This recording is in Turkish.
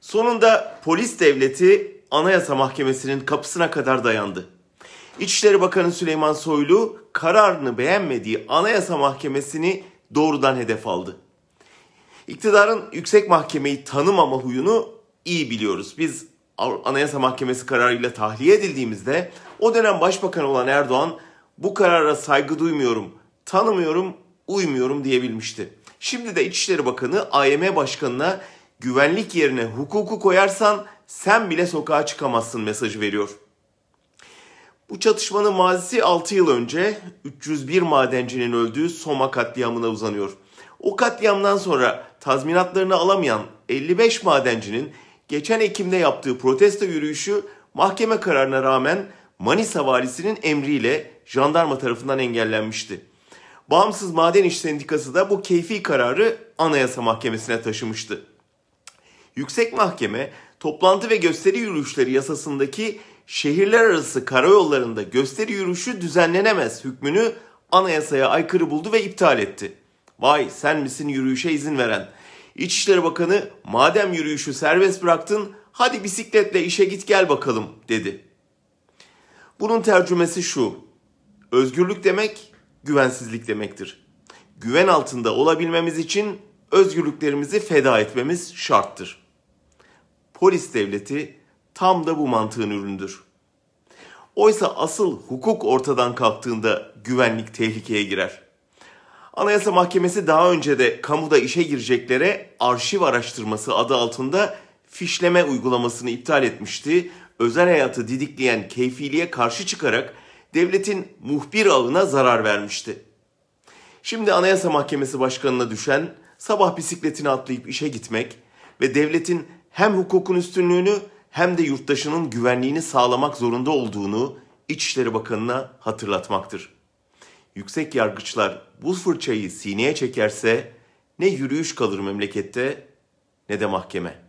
Sonunda polis devleti Anayasa Mahkemesi'nin kapısına kadar dayandı. İçişleri Bakanı Süleyman Soylu kararını beğenmediği Anayasa Mahkemesi'ni doğrudan hedef aldı. İktidarın yüksek mahkemeyi tanımama huyunu iyi biliyoruz. Biz Anayasa Mahkemesi kararıyla tahliye edildiğimizde o dönem başbakan olan Erdoğan bu karara saygı duymuyorum, tanımıyorum, uymuyorum diyebilmişti. Şimdi de İçişleri Bakanı AYM Başkanı'na güvenlik yerine hukuku koyarsan sen bile sokağa çıkamazsın mesajı veriyor. Bu çatışmanın mazisi 6 yıl önce 301 madencinin öldüğü Soma katliamına uzanıyor. O katliamdan sonra tazminatlarını alamayan 55 madencinin geçen Ekim'de yaptığı protesto yürüyüşü mahkeme kararına rağmen Manisa valisinin emriyle jandarma tarafından engellenmişti. Bağımsız Maden İş Sendikası da bu keyfi kararı Anayasa Mahkemesi'ne taşımıştı. Yüksek Mahkeme toplantı ve gösteri yürüyüşleri yasasındaki şehirler arası karayollarında gösteri yürüyüşü düzenlenemez hükmünü anayasaya aykırı buldu ve iptal etti. Vay sen misin yürüyüşe izin veren? İçişleri Bakanı madem yürüyüşü serbest bıraktın hadi bisikletle işe git gel bakalım dedi. Bunun tercümesi şu. Özgürlük demek güvensizlik demektir. Güven altında olabilmemiz için özgürlüklerimizi feda etmemiz şarttır. Polis devleti tam da bu mantığın ürünüdür. Oysa asıl hukuk ortadan kalktığında güvenlik tehlikeye girer. Anayasa Mahkemesi daha önce de kamuda işe gireceklere arşiv araştırması adı altında fişleme uygulamasını iptal etmişti. Özel hayatı didikleyen keyfiliğe karşı çıkarak devletin muhbir ağına zarar vermişti. Şimdi Anayasa Mahkemesi Başkanı'na düşen sabah bisikletini atlayıp işe gitmek ve devletin hem hukukun üstünlüğünü hem de yurttaşının güvenliğini sağlamak zorunda olduğunu İçişleri Bakanı'na hatırlatmaktır. Yüksek yargıçlar bu fırçayı sineye çekerse ne yürüyüş kalır memlekette ne de mahkeme.